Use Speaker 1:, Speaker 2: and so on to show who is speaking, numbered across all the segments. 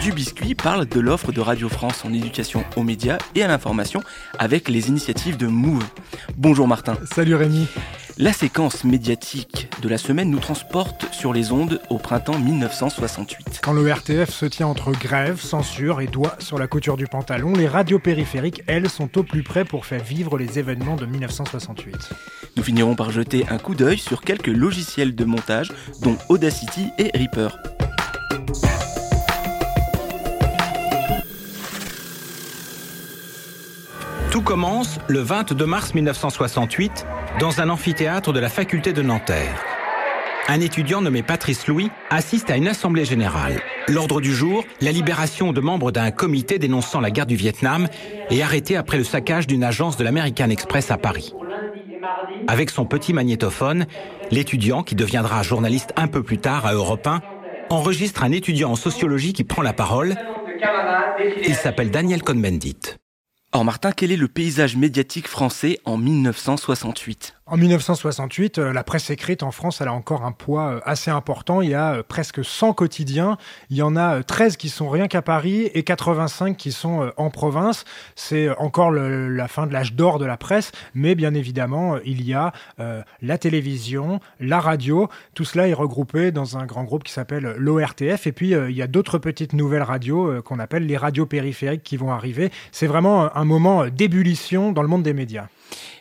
Speaker 1: Du Biscuit parle de l'offre de Radio France en éducation aux médias et à l'information avec les initiatives de Move. Bonjour Martin.
Speaker 2: Salut Rémi.
Speaker 1: La séquence médiatique de la semaine nous transporte sur les ondes au printemps 1968.
Speaker 2: Quand le RTF se tient entre grève, censure et doigts sur la couture du pantalon, les radios périphériques, elles, sont au plus près pour faire vivre les événements de 1968.
Speaker 1: Nous finirons par jeter un coup d'œil sur quelques logiciels de montage, dont Audacity et Reaper.
Speaker 3: Tout commence le 22 mars 1968 dans un amphithéâtre de la faculté de Nanterre. Un étudiant nommé Patrice Louis assiste à une assemblée générale. L'ordre du jour, la libération de membres d'un comité dénonçant la guerre du Vietnam et arrêté après le saccage d'une agence de l'American Express à Paris. Avec son petit magnétophone, l'étudiant, qui deviendra journaliste un peu plus tard à Europe 1, enregistre un étudiant en sociologie qui prend la parole. Il s'appelle Daniel Cohn-Bendit.
Speaker 1: Or Martin, quel est le paysage médiatique français en 1968
Speaker 2: En 1968, euh, la presse écrite en France, elle a encore un poids euh, assez important. Il y a euh, presque 100 quotidiens. Il y en a euh, 13 qui sont rien qu'à Paris et 85 qui sont en province. C'est encore la fin de l'âge d'or de la presse, mais bien évidemment, il y a la télévision, la radio. Tout cela est regroupé dans un grand groupe qui s'appelle l'ORTF. Et puis, il y a d'autres petites nouvelles radios qu'on appelle les radios périphériques qui vont arriver. C'est vraiment un moment d'ébullition dans le monde des médias.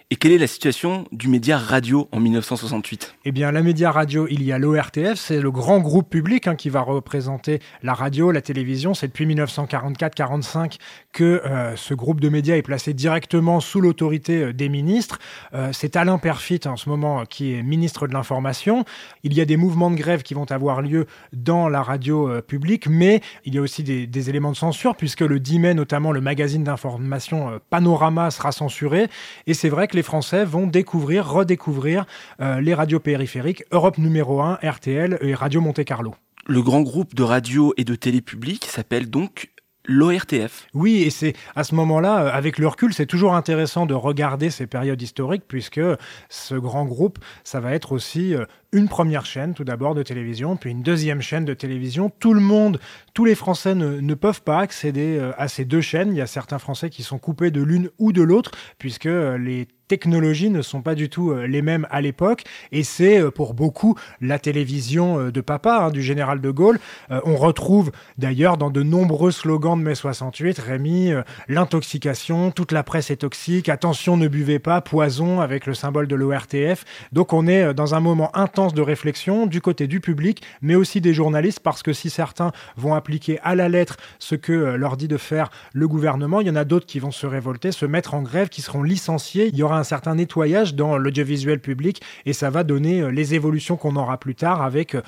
Speaker 1: Et quelle est la situation du média radio en 1968
Speaker 2: Eh bien, la média radio, il y a l'ORTF, c'est le grand groupe public hein, qui va représenter la radio, la télévision. C'est depuis 1944-45 que euh, ce groupe de médias est placé directement sous l'autorité euh, des ministres. Euh, c'est Alain Perfit en ce moment qui est ministre de l'Information. Il y a des mouvements de grève qui vont avoir lieu dans la radio publique, mais il y a aussi des, des éléments de censure puisque le 10 mai, notamment le magazine d'information Panorama sera censuré. Et c'est vrai que les Français vont découvrir, redécouvrir euh, les radios périphériques Europe numéro 1, RTL et Radio Monte Carlo.
Speaker 1: Le grand groupe de radio et de télé publique s'appelle donc l'ORTF.
Speaker 2: Oui, et c'est à ce moment-là, euh, avec le recul, c'est toujours intéressant de regarder ces périodes historiques, puisque ce grand groupe, ça va être aussi euh, une première chaîne, tout d'abord, de télévision, puis une deuxième chaîne de télévision. Tout le monde, tous les Français ne, ne peuvent pas accéder à ces deux chaînes. Il y a certains Français qui sont coupés de l'une ou de l'autre, puisque les technologies ne sont pas du tout euh, les mêmes à l'époque et c'est euh, pour beaucoup la télévision euh, de papa hein, du général de Gaulle. On retrouve d'ailleurs dans de nombreux slogans de mai 68, Rémi, euh, l'intoxication, toute la presse est toxique, attention ne buvez pas, poison avec le symbole de l'ORTF. Donc on est dans un moment intense de réflexion du côté du public mais aussi des journalistes parce que si certains vont appliquer à la lettre ce que leur dit de faire le gouvernement, il y en a d'autres qui vont se révolter, se mettre en grève, qui seront licenciés. Il y aura un certain nettoyage dans l'audiovisuel public et ça va donner euh, les évolutions qu'on aura plus tard avec euh,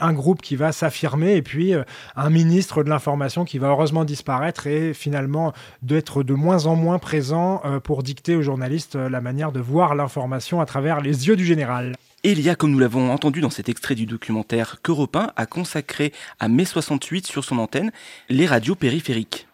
Speaker 2: un groupe qui va s'affirmer et puis euh, un ministre de l'information qui va heureusement disparaître et finalement d'être de moins en moins présent pour dicter aux journalistes la manière de voir l'information à travers les yeux du général.
Speaker 1: Et il y a, comme nous l'avons entendu dans cet extrait du documentaire qu'Europe 1 a consacré à mai 68 sur son antenne, les radios périphériques.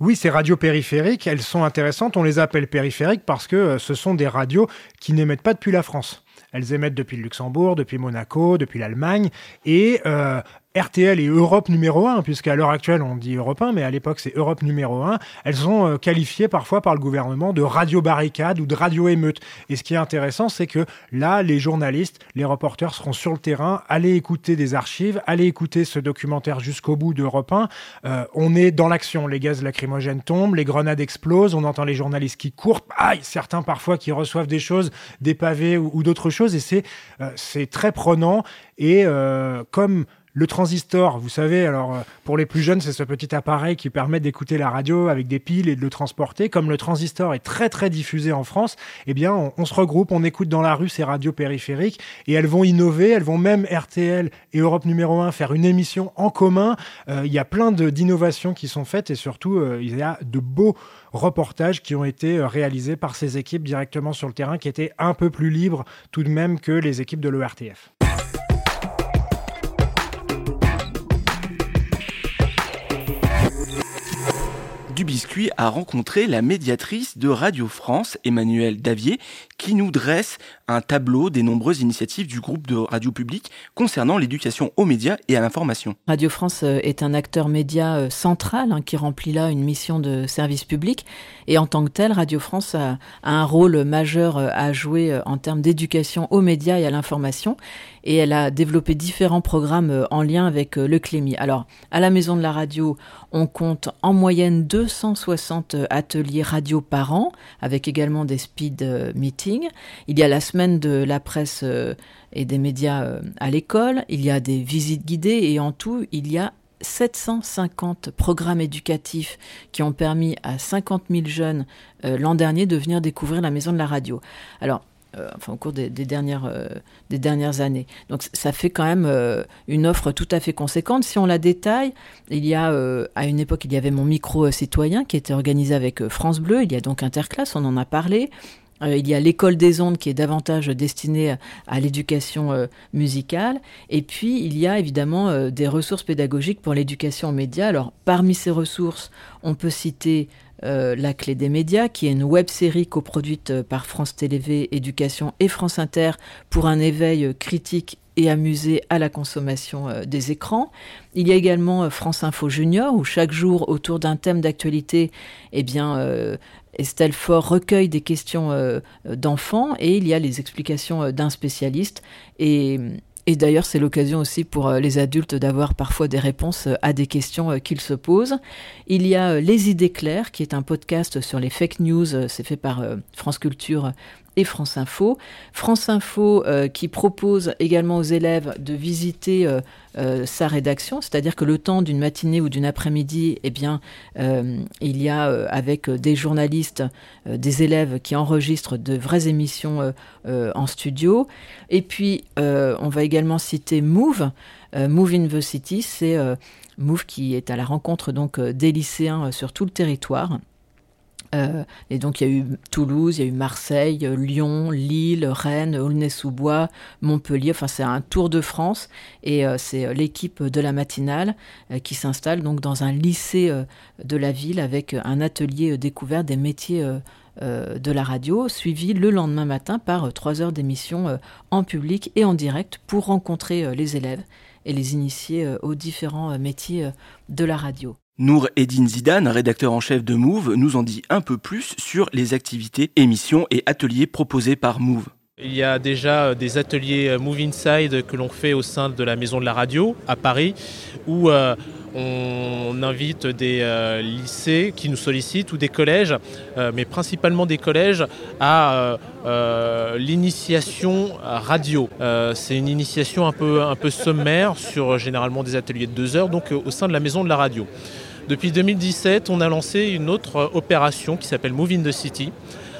Speaker 2: Oui, ces radios périphériques, elles sont intéressantes. On les appelle périphériques parce que euh, ce sont des radios qui n'émettent pas depuis la France. Elles émettent depuis le Luxembourg, depuis Monaco, depuis l'Allemagne. Et euh, RTL et Europe numéro 1, puisqu'à l'heure actuelle on dit Europe 1, mais à l'époque c'est Europe numéro 1, elles sont euh, qualifiées parfois par le gouvernement de radio barricade ou de radio émeute. Et ce qui est intéressant, c'est que là, les journalistes, les reporters seront sur le terrain, allez écouter des archives, allez écouter ce documentaire jusqu'au bout d'Europe 1. Euh, on est dans l'action, les gaz lacrymogènes tombent, les grenades explosent, on entend les journalistes qui courent, aïe, certains parfois qui reçoivent des choses, des pavés ou, d'autres choses, et c'est euh, très prenant. Et euh, comme Le transistor, vous savez, alors euh, pour les plus jeunes, c'est ce petit appareil qui permet d'écouter la radio avec des piles et de le transporter. Comme le transistor est très très diffusé en France, eh bien on, se regroupe, on écoute dans la rue ces radios périphériques et elles vont innover, elles vont même RTL et Europe numéro 1 faire une émission en commun. Euh, il y a plein d'innovations qui sont faites et surtout euh, il y a de beaux reportages qui ont été réalisés par ces équipes directement sur le terrain qui étaient un peu plus libres tout de même que les équipes de l'ORTF.
Speaker 1: Du Biscuit a rencontré la médiatrice de Radio France, Emmanuelle Davier, qui nous dresse un tableau des nombreuses initiatives du groupe de radio public concernant l'éducation aux médias et à l'information.
Speaker 4: Radio France euh, est un acteur média euh, central hein, qui remplit là une mission de service public. Et en tant que tel, Radio France a, a un rôle majeur euh, à jouer en termes d'éducation aux médias et à l'information. Et elle a développé différents programmes en lien avec le Clémy. Alors, à la Maison de la Radio, on compte en moyenne 260 ateliers radio par an, avec également des speed euh, meetings. Il y a la semaine de la presse euh, et des médias euh, à l'école. Il y a des visites guidées et en tout, il y a 750 programmes éducatifs qui ont permis à 50 000 jeunes l'an dernier de venir découvrir la maison de la radio. Alors, enfin au cours des, dernières, euh, des dernières années. Donc ça fait quand même euh, une offre tout à fait conséquente. Si on la détaille, il y a euh, à une époque il y avait mon micro euh, citoyen qui était organisé avec euh, France Bleu. Il y a donc Interclasse, on en a parlé. Euh, il y a l'école des ondes qui est davantage destinée à, l'éducation euh, musicale. Et puis, il y a évidemment euh, des ressources pédagogiques pour l'éducation aux médias. Alors, parmi ces ressources, on peut citer euh, La Clé des médias, qui est une web série coproduite euh, par France Télévé Éducation et France Inter pour un éveil euh, critique et amusé à la consommation des écrans. Il y a également France Info Junior, où chaque jour, autour d'un thème d'actualité, eh bien, Estelle Faure recueille des questions d'enfants et il y a les explications d'un spécialiste. Et, et d'ailleurs, c'est l'occasion aussi pour euh, les adultes d'avoir parfois des réponses euh, à des questions euh, qu'ils se posent. Il y a Les idées claires, qui est un podcast sur les fake news. C'est fait par France Culture et France Info. France Info euh, qui propose également aux élèves de visiter euh, euh, sa rédaction, c'est-à-dire que le temps d'une matinée ou d'une après-midi, eh il y a avec des journalistes, des élèves qui enregistrent de vraies émissions en studio. Et puis, on va également citer Move. Move University, c'est euh, Move qui est à la rencontre donc des lycéens sur tout le territoire. Euh, et donc il y a eu Toulouse, il y a eu Marseille, euh, Lyon, Lille, Rennes, Aulnay-sous-Bois, Montpellier. Enfin, c'est un tour de France et euh, c'est l'équipe de la matinale qui s'installe donc dans un lycée de la ville avec un atelier découvert des métiers de la radio, suivi le lendemain matin par trois heures d'émission en public et en direct pour rencontrer les élèves et les initier aux différents métiers de la radio.
Speaker 1: Nour Eddin Zidane, rédacteur en chef de Move, nous en dit un peu plus sur les activités, émissions et ateliers proposés par Move.
Speaker 5: Il y a déjà euh, des ateliers euh, Move Inside que l'on fait au sein de la Maison de la Radio à Paris, où euh, on invite des lycées qui nous sollicitent ou des collèges, mais principalement des collèges, à l'initiation radio. C'est une initiation un peu, sommaire sur généralement des ateliers de deux heures, donc au sein de la Maison de la Radio. Depuis 2017, on a lancé une autre euh, opération qui s'appelle Move in the City.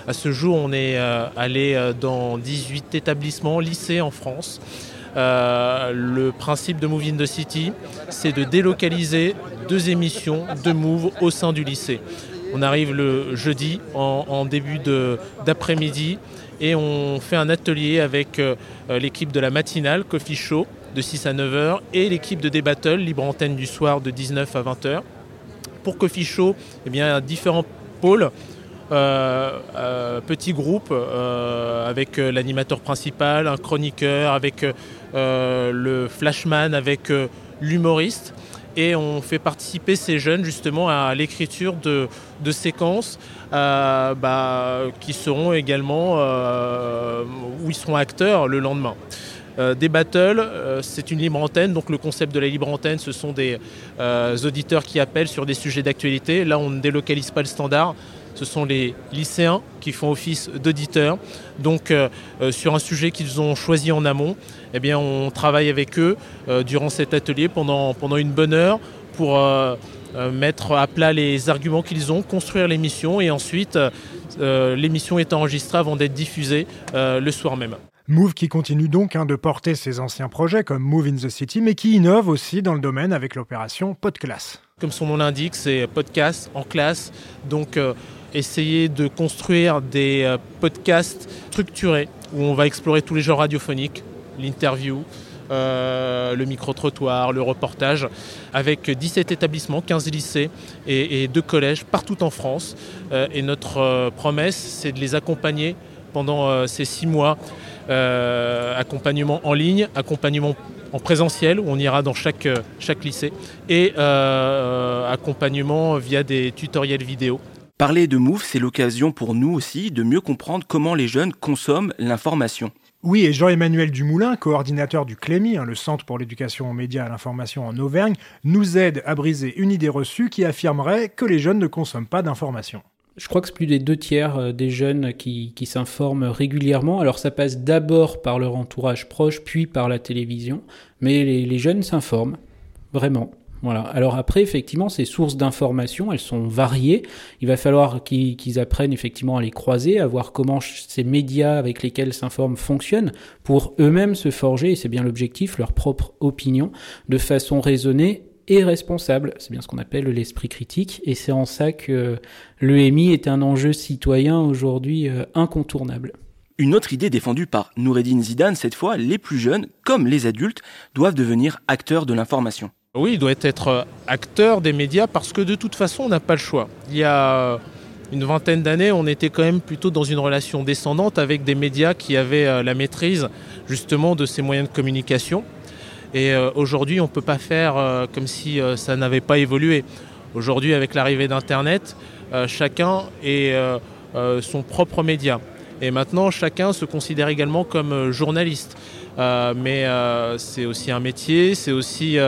Speaker 5: À ce jour, on est euh, allé euh, dans 18 établissements, lycées en France. Le principe de Move in the City, c'est de délocaliser deux émissions de Move au sein du lycée. On arrive le jeudi en, début d'après-midi et on fait un atelier avec l'équipe de la matinale Coffee Show de 6 à 9 heures et l'équipe de Débattle, libre antenne du soir de 19 à 20 heures. Pour Coffee Show, eh bien, différents pôles. Euh, euh, petit groupe euh, avec l'animateur principal, un chroniqueur, avec le flashman, avec l'humoriste. Et on fait participer ces jeunes justement à l'écriture de, séquences bah, qui seront également, où ils seront acteurs le lendemain. Euh, des battles, euh, c'est une libre antenne, donc le concept de la libre antenne, ce sont des euh, auditeurs qui appellent sur des sujets d'actualité. Là, on ne délocalise pas le standard, ce sont les lycéens qui font office d'auditeurs. Donc sur un sujet qu'ils ont choisi en amont, eh bien, on travaille avec eux durant cet atelier pendant, pendant une bonne heure pour mettre à plat les arguments qu'ils ont, construire l'émission et ensuite l'émission est enregistrée avant d'être diffusée le soir même.
Speaker 2: Move qui continue donc hein, de porter ses anciens projets comme Move in the City, mais qui innove aussi dans le domaine avec l'opération Podclass.
Speaker 5: Comme son nom l'indique, c'est podcast en classe, donc euh, essayer de construire des euh, podcasts structurés où on va explorer tous les genres radiophoniques, l'interview, euh, le micro-trottoir, le reportage, avec 17 établissements, 15 lycées et, et deux collèges partout en France. et notre promesse, c'est de les accompagner pendant ces six mois euh, accompagnement en ligne, accompagnement en présentiel où on ira dans chaque, euh, chaque lycée et euh, accompagnement via des tutoriels vidéo.
Speaker 1: Parler de Move, c'est l'occasion pour nous aussi de mieux comprendre comment les jeunes consomment l'information.
Speaker 2: Oui, et Jean-Emmanuel Dumoulin, coordinateur du CLEMI, hein, le Centre pour l'éducation aux médias et à l'information en Auvergne, nous aide à briser une idée reçue qui affirmerait que les jeunes ne consomment pas d'informations.
Speaker 6: Je crois que c'est plus des deux tiers euh, des jeunes qui, s'informent régulièrement. Alors ça passe d'abord par leur entourage proche, puis par la télévision. Mais les, jeunes s'informent, vraiment. Voilà. Alors après, effectivement, ces sources d'information, elles sont variées. Il va falloir qu'ils apprennent effectivement à les croiser, à voir comment ces médias avec lesquels s'informent fonctionnent, pour eux-mêmes se forger, et c'est bien l'objectif, leur propre opinion, de façon raisonnée et responsable. C'est bien ce qu'on appelle l'esprit critique. Et c'est en ça que l'EMI est un enjeu citoyen aujourd'hui euh, incontournable.
Speaker 1: Une autre idée défendue par Noureddin Zidane, cette fois, les plus jeunes, comme les adultes, doivent devenir acteurs de l'information.
Speaker 5: Oui, il doit être euh, acteur des médias parce que de toute façon, on n'a pas le choix. Il y a une vingtaine d'années, on était quand même plutôt dans une relation descendante avec des médias qui avaient euh, la maîtrise justement de ces moyens de communication. Et euh, aujourd'hui, on ne peut pas faire euh, comme si euh, ça n'avait pas évolué. Aujourd'hui, avec l'arrivée d'Internet, chacun est son propre média. Et maintenant, chacun se considère également comme journaliste. mais c'est aussi un métier, c'est aussi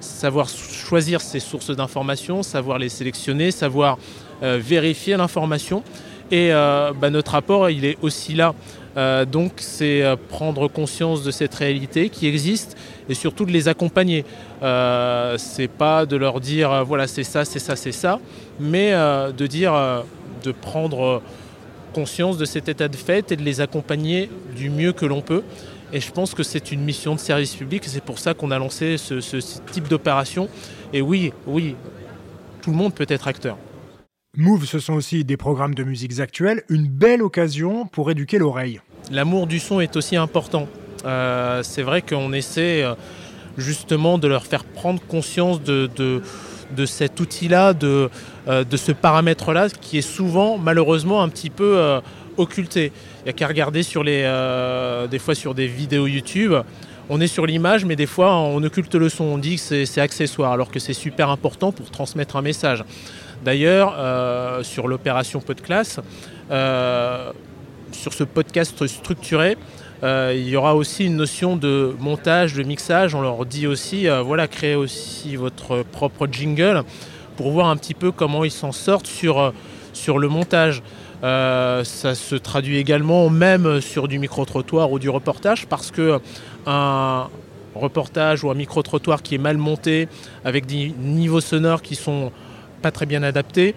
Speaker 5: savoir choisir ses sources d'information, savoir les sélectionner, savoir vérifier l'information. Et bah, notre apport, il est aussi là. donc c'est prendre conscience de cette réalité qui existe et surtout de les accompagner. Euh, c'est pas de leur dire euh, voilà c'est ça, c'est ça, c'est ça, mais euh, de dire euh, de prendre conscience de cet état de fait et de les accompagner du mieux que l'on peut. Et je pense que c'est une mission de service public, c'est pour ça qu'on a lancé ce type d'opération. Et oui, oui, tout le monde peut être acteur.
Speaker 2: Move, ce sont aussi des programmes de musiques actuelles, une belle occasion pour éduquer l'oreille.
Speaker 5: L'amour du son est aussi important. Euh, c'est vrai qu'on essaie euh, justement de leur faire prendre conscience de, de, cet outil-là, de, euh, de ce paramètre-là, qui est souvent malheureusement un petit peu occulté. Il n'y a qu'à regarder sur les, des fois sur des vidéos YouTube. On est sur l'image, mais des fois on occulte le son, on dit que c'est accessoire, alors que c'est super important pour transmettre un message. D'ailleurs, euh, sur l'opération Podclass, euh, sur ce podcast structuré, euh, il y aura aussi une notion de montage, de mixage. On leur dit aussi, voilà, créez aussi votre propre jingle pour voir un petit peu comment ils s'en sortent sur, le montage. Ça se traduit également même sur du micro-trottoir ou du reportage parce que un reportage ou un micro-trottoir qui est mal monté avec des niveaux sonores qui sont pas très bien adaptés,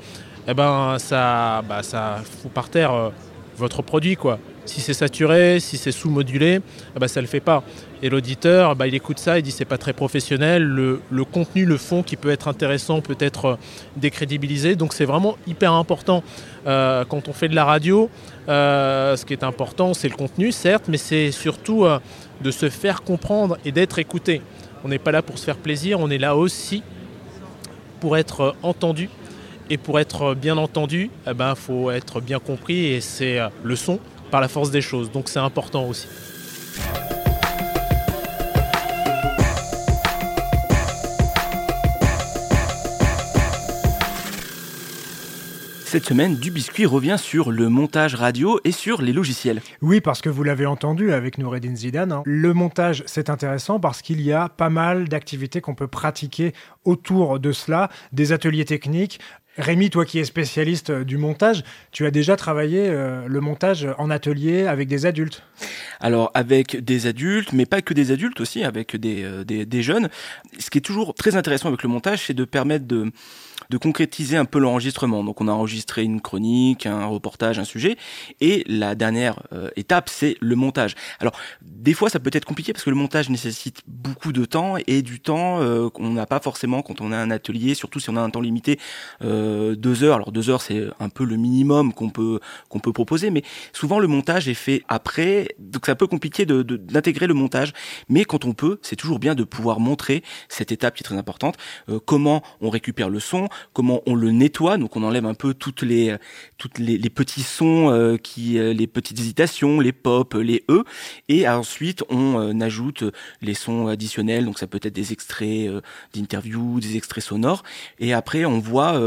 Speaker 5: eh ben ça, bah, ça fout par terre euh, votre produit quoi. Si c'est saturé, si c'est sous-modulé, eh ben, ça ne le fait pas. Et l'auditeur, bah, il écoute ça, il dit c'est pas très professionnel, le, contenu, le fond qui peut être intéressant peut être décrédibilisé. Donc c'est vraiment hyper important euh, quand on fait de la radio. Euh, ce qui est important, c'est le contenu, certes, mais c'est surtout euh, de se faire comprendre et d'être écouté. On n'est pas là pour se faire plaisir, on est là aussi pour être entendu. Et pour être bien entendu, il eh ben, faut être bien compris et c'est le son par la force des choses. Donc c'est important aussi.
Speaker 1: Cette semaine, Du Biscuit revient sur le montage radio et sur les logiciels.
Speaker 2: Oui, parce que vous l'avez entendu avec Noureddin Zidane, hein. le montage c'est intéressant parce qu'il y a pas mal d'activités qu'on peut pratiquer autour de cela, des ateliers techniques, Rémi, toi qui es spécialiste euh, du montage, tu as déjà travaillé euh, le montage en atelier avec des adultes
Speaker 1: Alors avec des adultes, mais pas que des adultes aussi, avec des, euh, des, des jeunes. Ce qui est toujours très intéressant avec le montage, c'est de permettre de de concrétiser un peu l'enregistrement. Donc on a enregistré une chronique, un reportage, un sujet, et la dernière euh, étape, c'est le montage. Alors des fois, ça peut être compliqué parce que le montage nécessite beaucoup de temps et du temps euh, qu'on n'a pas forcément quand on a un atelier, surtout si on a un temps limité, euh, deux heures. Alors deux heures, c'est un peu le minimum qu'on peut qu'on peut proposer, mais souvent le montage est fait après, donc c'est un peu compliqué de, d'intégrer le montage. Mais quand on peut, c'est toujours bien de pouvoir montrer cette étape qui est très importante, euh, comment on récupère le son, comment on le nettoie, donc on enlève un peu toutes les toutes les, petits sons euh, qui euh, les petites hésitations, les pop, les e. Et ensuite on euh, ajoute les sons additionnels, donc ça peut être des extraits d'interviews, des extraits sonores. Et après on voit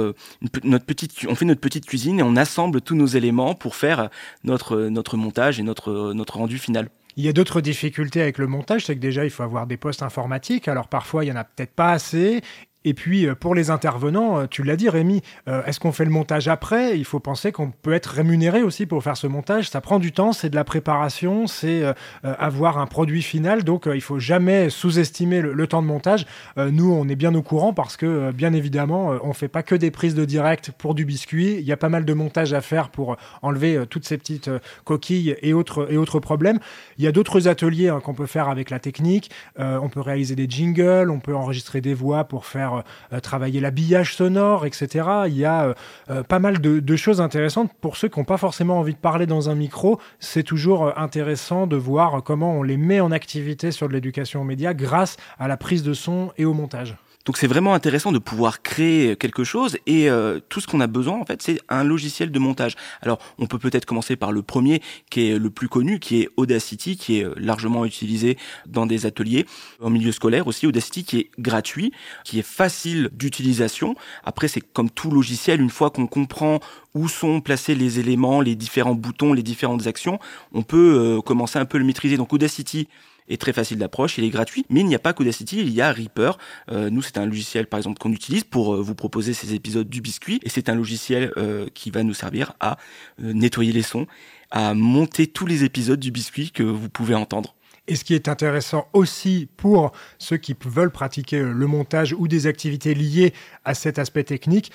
Speaker 1: notre petite on fait notre petite cuisine et on assemble tous nos éléments pour faire notre notre montage et notre notre rendu final.
Speaker 2: Il y a d'autres difficultés avec le montage, c'est que déjà il faut avoir des postes informatiques, alors parfois il y en a peut-être pas assez, et puis euh, pour les intervenants, euh, tu l'as dit Rémi, euh, est-ce qu'on fait le montage après? Il faut penser qu'on peut être rémunéré aussi pour faire ce montage. Ça prend du temps, c'est de la préparation, c'est avoir un produit final. Donc il faut jamais sous-estimer le, temps de montage. nous, on est bien au courant parce que bien évidemment, on fait pas que des prises de direct pour du biscuit. Il y a pas mal de montage à faire pour enlever toutes ces petites coquilles et autres, et autres problèmes. Il y a d'autres ateliers hein, qu'on peut faire avec la technique. on peut réaliser des jingles, on peut enregistrer des voix pour faire euh, travailler l'habillage sonore, etc. Il y a euh, euh, pas mal de, choses intéressantes pour ceux qui n'ont pas forcément envie de parler dans un micro. C'est toujours intéressant de voir comment on les met en activité sur de l'éducation aux médias grâce à la prise de son et au montage.
Speaker 1: Donc c'est vraiment intéressant de pouvoir créer quelque chose et euh, tout ce qu'on a besoin en fait c'est un logiciel de montage. Alors on peut peut-être commencer par le premier qui est le plus connu qui est Audacity qui est euh, largement utilisé dans des ateliers en milieu scolaire aussi Audacity qui est gratuit, qui est facile d'utilisation. Après c'est comme tout logiciel une fois qu'on comprend où sont placés les éléments, les différents boutons, les différentes actions, on peut euh, commencer un peu le maîtriser. Donc Audacity est très facile d'approche, il est gratuit, mais il n'y a pas qu'Audacity, il y a Reaper. Euh, nous, c'est un logiciel, par exemple, qu'on utilise pour euh, vous proposer ces épisodes du biscuit, et c'est un logiciel euh, qui va nous servir à nettoyer les sons, à monter tous les épisodes du biscuit que vous pouvez entendre.
Speaker 2: Et ce qui est intéressant aussi pour ceux qui veulent pratiquer le montage ou des activités liées à cet aspect technique,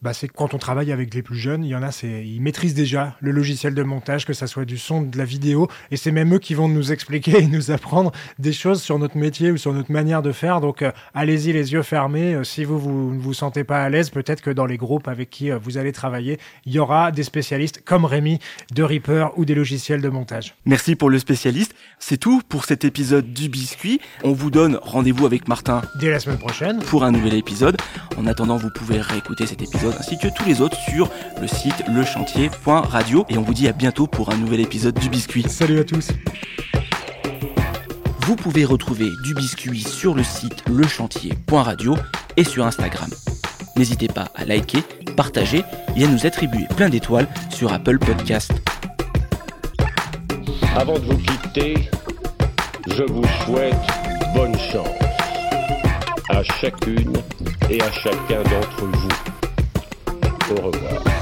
Speaker 2: bah, c'est quand on travaille avec les plus jeunes, il y en a, c'est, ils maîtrisent déjà le logiciel de montage, que ça soit du son, de la vidéo, et c'est même eux qui vont nous expliquer et nous apprendre des choses sur notre métier ou sur notre manière de faire. Donc, euh, allez-y les yeux fermés. Euh, si vous, vous ne vous sentez pas à l'aise, peut-être que dans les groupes avec qui euh, vous allez travailler, il y aura des spécialistes comme Rémi de Reaper ou des logiciels de montage.
Speaker 1: Merci pour le spécialiste. C'est tout pour cet épisode du biscuit. On vous donne rendez-vous avec Martin
Speaker 2: dès la semaine prochaine
Speaker 1: pour un nouvel épisode. En attendant, vous pouvez réécouter cet épisode ainsi que tous les autres sur le site lechantier.radio. Et on vous dit à bientôt pour un nouvel épisode du Biscuit.
Speaker 2: Salut à tous.
Speaker 1: Vous pouvez retrouver du Biscuit sur le site lechantier.radio et sur Instagram. N'hésitez pas à liker, partager et à nous attribuer plein d'étoiles sur Apple Podcast.
Speaker 7: Avant de vous quitter, je vous souhaite bonne chance à chacune et à chacun d'entre vous. Au revoir.